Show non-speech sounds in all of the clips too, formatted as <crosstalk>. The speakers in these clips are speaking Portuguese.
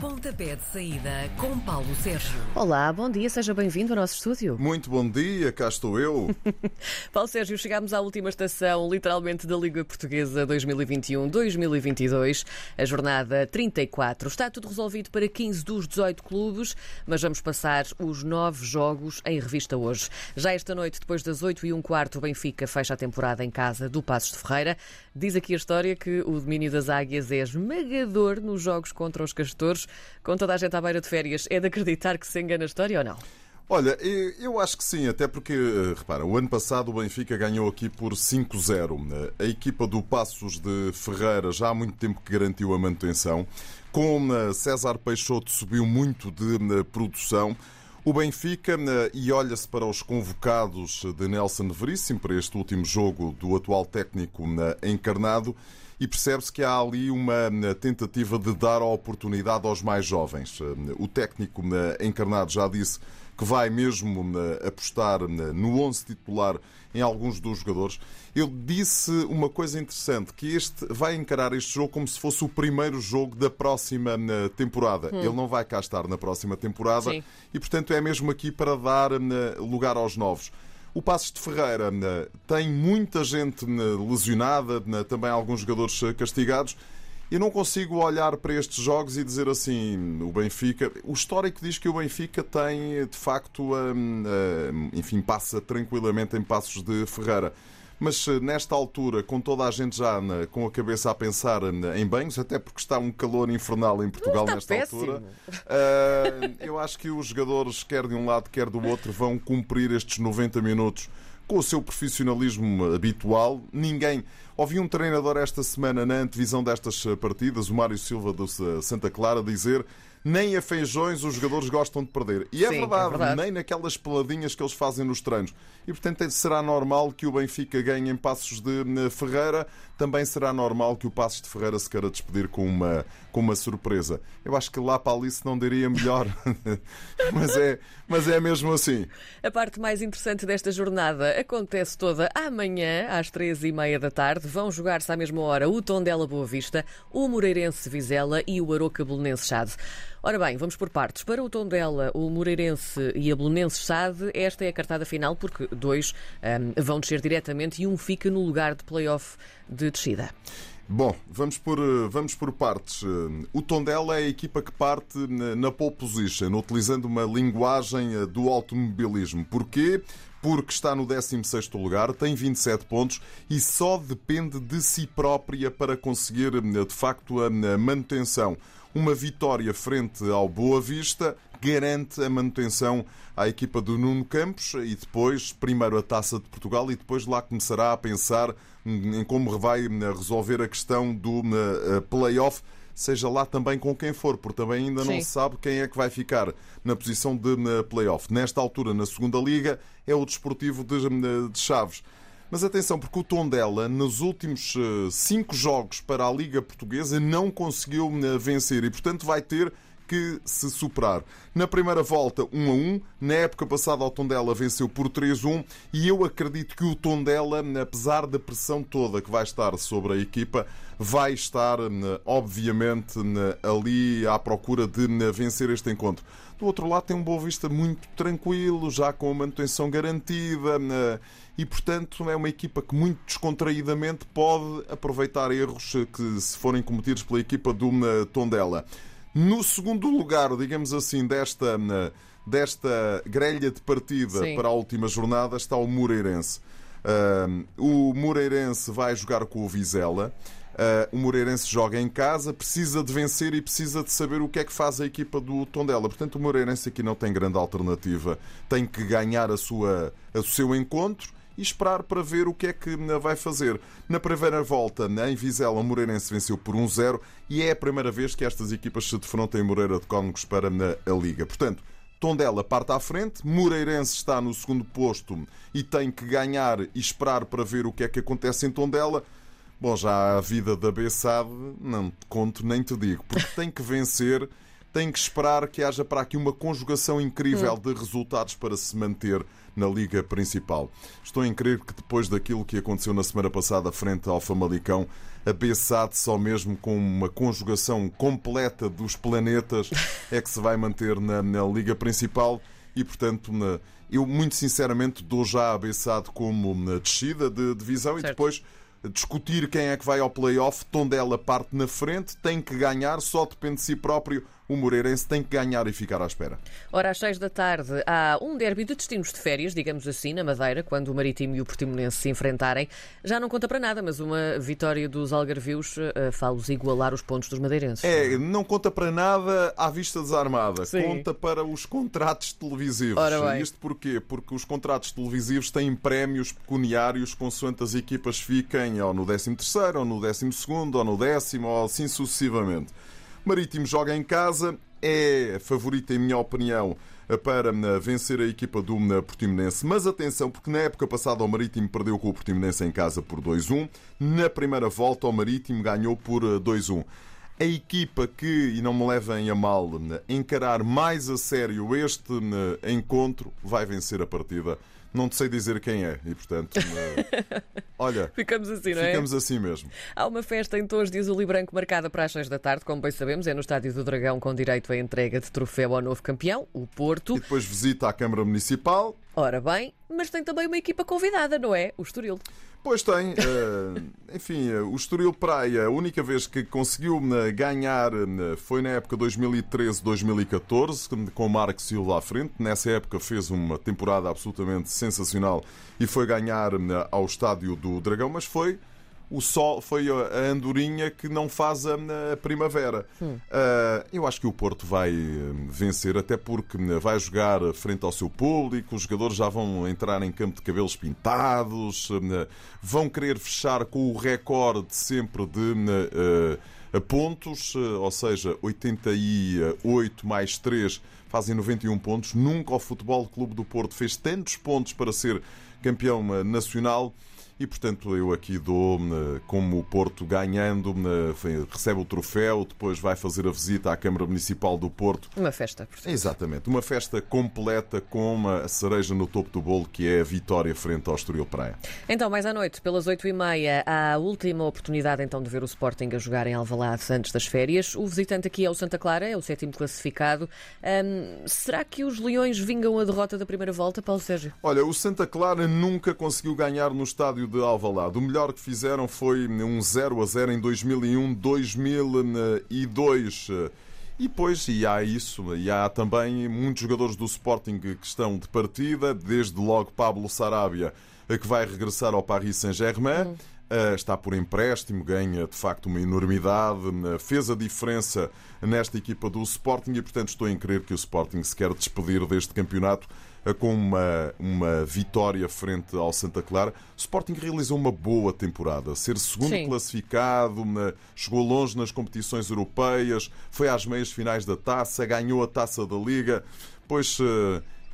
Pontapé de saída com Paulo Sérgio. Olá, bom dia, seja bem-vindo ao nosso estúdio. Muito bom dia, cá estou eu. <laughs> Paulo Sérgio, chegámos à última estação, literalmente, da Liga Portuguesa 2021-2022, a jornada 34. Está tudo resolvido para 15 dos 18 clubes, mas vamos passar os nove jogos em revista hoje. Já esta noite, depois das 8 e um quarto, o Benfica fecha a temporada em casa do Passos de Ferreira. Diz aqui a história que o domínio das águias é esmagador nos jogos contra os castores. Com toda a gente à beira de férias, é de acreditar que se engana a história ou não? Olha, eu acho que sim, até porque, eh, repara, o ano passado o Benfica ganhou aqui por 5-0. A equipa do Passos de Ferreira já há muito tempo que garantiu a manutenção. Com eh, César Peixoto subiu muito de eh, produção. O Benfica, e olha-se para os convocados de Nelson Veríssimo para este último jogo do atual técnico encarnado, e percebe-se que há ali uma tentativa de dar a oportunidade aos mais jovens. O técnico encarnado já disse que vai mesmo apostar no 11 titular em alguns dos jogadores. Ele disse uma coisa interessante, que este vai encarar este jogo como se fosse o primeiro jogo da próxima temporada. Hum. Ele não vai cá estar na próxima temporada Sim. e, portanto, é mesmo aqui para dar lugar aos novos. O Passos de Ferreira tem muita gente lesionada, também alguns jogadores castigados. Eu não consigo olhar para estes jogos e dizer assim, o Benfica. O histórico diz que o Benfica tem, de facto, enfim, passa tranquilamente em passos de Ferreira. Mas eh, nesta altura, com toda a gente já na, com a cabeça a pensar em banhos, até porque está um calor infernal em Portugal nesta péssimo. altura, uh, eu acho que os jogadores, quer de um lado, quer do outro, vão cumprir estes 90 minutos com o seu profissionalismo habitual. Ninguém. Ouvi um treinador esta semana na antevisão destas partidas, o Mário Silva do Santa Clara, dizer nem a feijões os jogadores gostam de perder. E é, Sim, verdade, é verdade, nem naquelas peladinhas que eles fazem nos treinos. E portanto será normal que o Benfica ganhe em passos de Ferreira, também será normal que o Passos de Ferreira se queira despedir com uma, com uma surpresa. Eu acho que lá para Alice não diria melhor, <laughs> mas, é, mas é mesmo assim. A parte mais interessante desta jornada acontece toda amanhã, às três e meia da tarde. Vão jogar-se à mesma hora o Tondela Boa Vista, o Moreirense Vizela e o Aroca Belenense Chade. Ora bem, vamos por partes. Para o Tondela, o Moreirense e a Belenense Chade, esta é a cartada final, porque dois um, vão descer diretamente e um fica no lugar de play-off de descida. Bom, vamos por, eh, vamos por partes. Eh, o Tondela é a equipa que parte na pole position, utilizando uma linguagem eh, do automobilismo. Porquê? Porque está no 16º lugar, tem 27 pontos e só depende de si própria para conseguir, de facto, a manutenção. Uma vitória frente ao Boa Vista garante a manutenção à equipa do Nuno Campos e depois, primeiro a Taça de Portugal e depois lá começará a pensar em como vai resolver a questão do play-off seja lá também com quem for, porque também ainda não Sim. se sabe quem é que vai ficar na posição de play-off. Nesta altura, na segunda liga, é o Desportivo de, de Chaves. Mas atenção, porque o Tondela, nos últimos eh, cinco jogos para a Liga Portuguesa, não conseguiu eh, vencer e, portanto, vai ter que se superar. Na primeira volta, 1 a 1. Na época passada, o Tondela venceu por 3-1 e eu acredito que o Tondela, apesar da pressão toda que vai estar sobre a equipa, vai estar, obviamente, ali à procura de vencer este encontro. Do outro lado, tem um Boa Vista muito tranquilo, já com a manutenção garantida e, portanto, é uma equipa que muito descontraídamente pode aproveitar erros que se forem cometidos pela equipa do Tondela. No segundo lugar, digamos assim, desta, desta grelha de partida Sim. para a última jornada está o Moreirense. Uh, o Moreirense vai jogar com o Vizela. Uh, o Moreirense joga em casa, precisa de vencer e precisa de saber o que é que faz a equipa do Tondela. Portanto, o Moreirense aqui não tem grande alternativa. Tem que ganhar a sua, o seu encontro e esperar para ver o que é que vai fazer. Na primeira volta, em Vizela, o Moreirense venceu por 1-0 e é a primeira vez que estas equipas se defrontam em Moreira de Cónegos para a Liga. Portanto, Tondela parte à frente, Moreirense está no segundo posto e tem que ganhar e esperar para ver o que é que acontece em Tondela. Bom, já a vida da Bessade, não te conto nem te digo, porque tem que vencer tem que esperar que haja para aqui uma conjugação incrível de resultados para se manter na Liga Principal. Estou em crer que depois daquilo que aconteceu na semana passada frente ao Famalicão, a Bessade só mesmo com uma conjugação completa dos planetas <laughs> é que se vai manter na, na Liga Principal e, portanto, na, eu muito sinceramente dou já a Bessade como na descida de divisão Certo. e depois discutir quem é que vai ao play-off. Tondela parte na frente, tem que ganhar, só depende de si próprio. O Moreirense tem que ganhar e ficar à espera. Ora, às seis da tarde há um derby de destinos de férias, digamos assim, na Madeira, quando o Marítimo e o Portimonense se enfrentarem. Já não conta para nada, mas uma vitória dos algarvios eh, faz-los igualar os pontos dos madeirenses. É, não conta para nada à vista desarmada. Sim. Conta para os contratos televisivos. Isto porquê? Porque os contratos televisivos têm prémios pecuniários consoante as equipas fiquem ou no 13 ou no 12 ou no décimo ou assim sucessivamente. Marítimo joga em casa, é favorito, em minha opinião, para eh, vencer a equipa do eh, Portimonense. Mas atenção, porque na época passada o Marítimo perdeu com o Portimonense em casa por 2-1. Na primeira volta, o Marítimo ganhou por eh, 2-1. A equipa que, e não me levem a mal, eh, encarar mais a sério este eh, encontro vai vencer a partida. Não te sei dizer quem é e, portanto, <laughs> olha, Ficamos assim, não é? ficamos assim mesmo. Há uma festa em Torres de Azul e Branco marcada para as seis da tarde, como bem sabemos, é no Estádio do Dragão com direito à entrega de troféu ao novo campeão, o Porto. E depois visita à Câmara Municipal. Ora bem, mas tem também uma equipa convidada, não é? O Estoril. Pois tem, eh, enfim, eh, o Estoril Praia, a única vez que conseguiu eh, ganhar foi na época 2013-2014, com o Marco Silva à frente. Nessa época fez uma temporada absolutamente sensacional e foi ganhar ao Estádio do Dragão, mas foi o sol, foi a andorinha que não faz a, a primavera. Eh, eu acho que o Porto vai eh, vencer, até porque eh, vai jogar frente ao seu público, os jogadores já vão entrar em campo de cabelos pintados, vão querer fechar com o recorde de sempre de eh, pontos, ou seja, 88 mais 3 fazem 91 pontos. Nunca o Futebol Clube do Porto fez tantos pontos para ser campeão nacional. E, portanto, eu aqui dou eh, como o Porto ganhando, eh, recebe o troféu, depois vai fazer a visita à Câmara Municipal do Porto. Uma festa. portanto. Exatamente, uma festa completa com uma cereja no topo do bolo, que é a vitória frente ao Estoril Praia. Então, mais à noite, pelas oito e meia, há a última oportunidade então de ver o Sporting a jogar em Alvalade antes das férias. O visitante aqui é o Santa Clara, é o sétimo classificado. Hum, será que os Leões vingam a derrota da primeira volta, Paulo Sérgio? Olha, o Santa Clara nunca conseguiu ganhar no estádio de Alvalade. O melhor que fizeram foi um 0 a 0 em 2001, 2002. E depois, e há isso, e há também muitos jogadores do Sporting que estão de partida, desde logo Pablo Sarabia, que vai regressar ao Paris Saint-Germain. Uh, está por empréstimo, ganha de facto uma enormidade, uh, fez a diferença nesta equipa do Sporting e, portanto, estou em crer que o Sporting se quer despedir deste campeonato uh, com uma, uma vitória frente ao Santa Clara. O Sporting realizou uma boa temporada, ser segundo Sim. classificado, chegou longe nas competições europeias, foi às meias finais da taça, ganhou a taça da Liga, pois.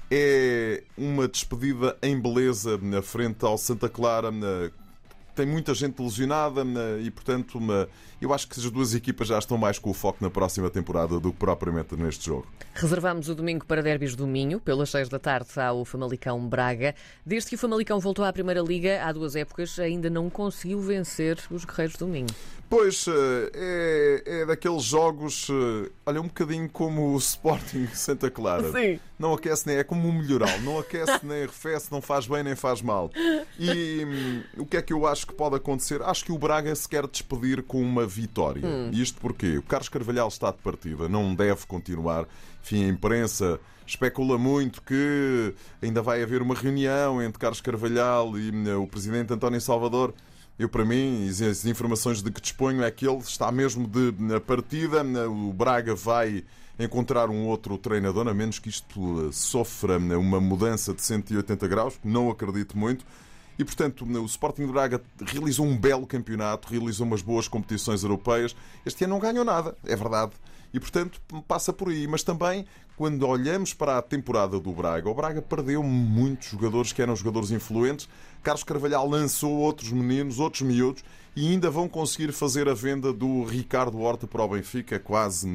é uma despedida em beleza na frente ao Santa Clara, tem muita gente lesionada na- e, portanto, uma- eu acho que as duas equipas já estão mais com o foco na próxima temporada do que propriamente neste jogo. Reservamos o domingo para derbis do Minho. Pelas seis da tarde há o Famalicão Braga. Desde que o Famalicão voltou à Primeira Liga, há duas épocas, ainda não conseguiu vencer os Guerreiros do Minho. Pois, eh, é, é daqueles jogos, eh, olha, um bocadinho como o Sporting Santa Clara. Sim. Não aquece nem, é como um melhoral, não aquece nem arrefece, não faz bem nem faz mal. E hum, o que é que eu acho que pode acontecer? Acho que o Braga se quer despedir com uma vitória. E isto porque o Carlos Carvalhal está de partida, não deve continuar. Enfim, a imprensa especula muito que ainda vai haver uma reunião entre Carlos Carvalhal e hum, o presidente António Salvador. Eu, para mim, as- informações de que disponho é que ele está mesmo de na partida. O Braga vai encontrar um outro treinador, a menos que isto eh, sofra uma mudança de 180 graus, não acredito muito. E, portanto, o Sporting de Braga realizou um belo campeonato, realizou umas boas competições europeias. Este ano não ganhou nada, é verdade. E, portanto, passa por aí. Mas também, quando olhamos para a temporada do Braga, o Braga perdeu muitos jogadores que eram jogadores influentes. Carlos Carvalhal lançou outros meninos, outros miúdos, e ainda vão conseguir fazer a venda do Ricardo Horta para o Benfica, quase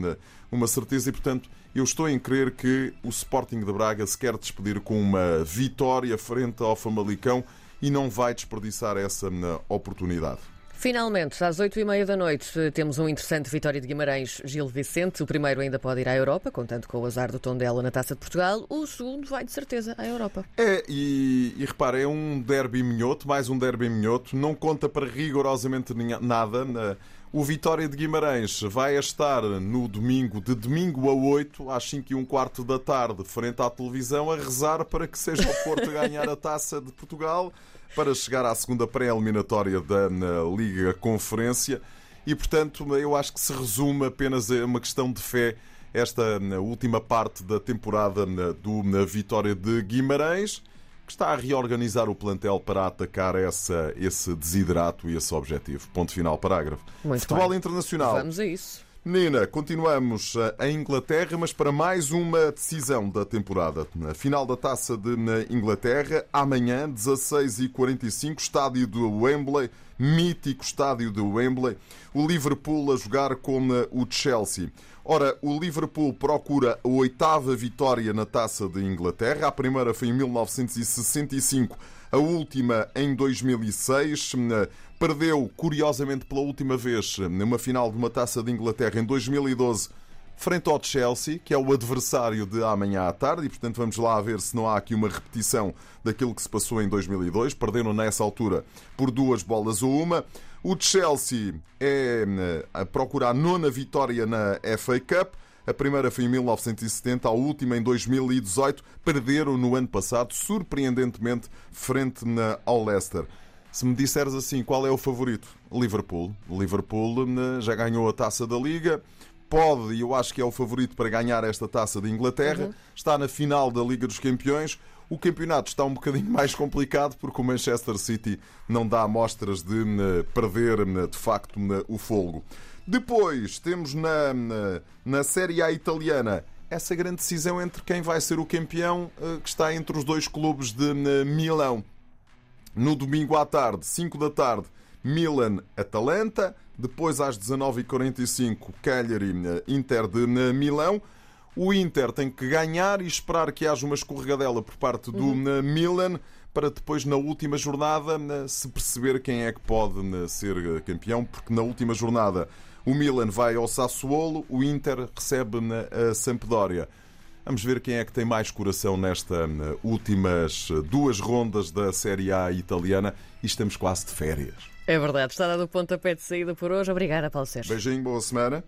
uma certeza. E, portanto, eu estou em crer que o Sporting de Braga se quer despedir com uma vitória frente ao Famalicão e não vai desperdiçar essa oportunidade. Finalmente, às oito e meia da noite, temos um interessante Vitória de Guimarães, Gil Vicente. O primeiro ainda pode ir à Europa, contando com o azar do Tondela na Taça de Portugal. O segundo vai, de certeza, à Europa. É, e, e repara, é um derby minhoto, mais um derby minhoto. Não conta para rigorosamente nada. O Vitória de Guimarães vai estar no domingo, de domingo a 8, às 5 e um quarto da tarde, frente à televisão, a rezar para que seja o Porto <laughs> ganhar a Taça de Portugal para chegar à segunda pré-eliminatória da Liga Conferência. E, portanto, eu acho que se resume apenas a uma questão de fé esta última parte da temporada do Vitória de Guimarães, que está a reorganizar o plantel para atacar essa, esse desidrato e esse objetivo. Ponto final, parágrafo. Muito Futebol bem. internacional. Vamos a isso. Nina, continuamos eh, em Inglaterra, mas para mais uma decisão da temporada. Na final da taça de Inglaterra, amanhã, 16h45, estádio do Wembley, mítico estádio do Wembley, o Liverpool a jogar com o Chelsea. Ora, o Liverpool procura a oitava vitória na taça de Inglaterra. A primeira foi em 1965, a última em 2006 perdeu, curiosamente, pela última vez, numa final de uma taça de Inglaterra em 2012, frente ao Chelsea, que é o adversário de amanhã à tarde, e portanto vamos lá ver se não há aqui uma repetição daquilo que se passou em 2002. Perderam nessa altura por duas bolas ou uma. O Chelsea é eh, a procurar a nona vitória na FA Cup. A primeira foi em 1970, a última em 2018. Perderam no ano passado, surpreendentemente, frente ao Leicester. Se me disseres assim, qual é o favorito? Liverpool. Liverpool né, já ganhou a taça da Liga. Pode, e eu acho que é o favorito para ganhar esta taça de Inglaterra. Uhum. Está na final da Liga dos Campeões. O campeonato está um bocadinho <laughs> mais complicado porque o Manchester City não dá amostras de né, perder né, de facto o folgo. Depois temos na, na, na Série A italiana essa grande decisão entre quem vai ser o campeão, eh, que está entre os dois clubes de Milão. No domingo à tarde, 5 da tarde, Milan-Atalanta. Depois, às 19h45, Cagliari-Inter de Milão. O Inter tem que ganhar e esperar que haja uma escorregadela por parte do uhum. Milan para depois, na última jornada, se perceber quem é que pode ser campeão, porque na última jornada o Milan vai ao Sassuolo, o Inter recebe a Sampdoria. Vamos ver quem é que tem mais coração nestas eh, últimas eh, duas rondas da Série A italiana e estamos quase de férias. É verdade, está dado o pontapé de saída por hoje. Obrigada, Paulo Sérgio. Beijinho, boa semana.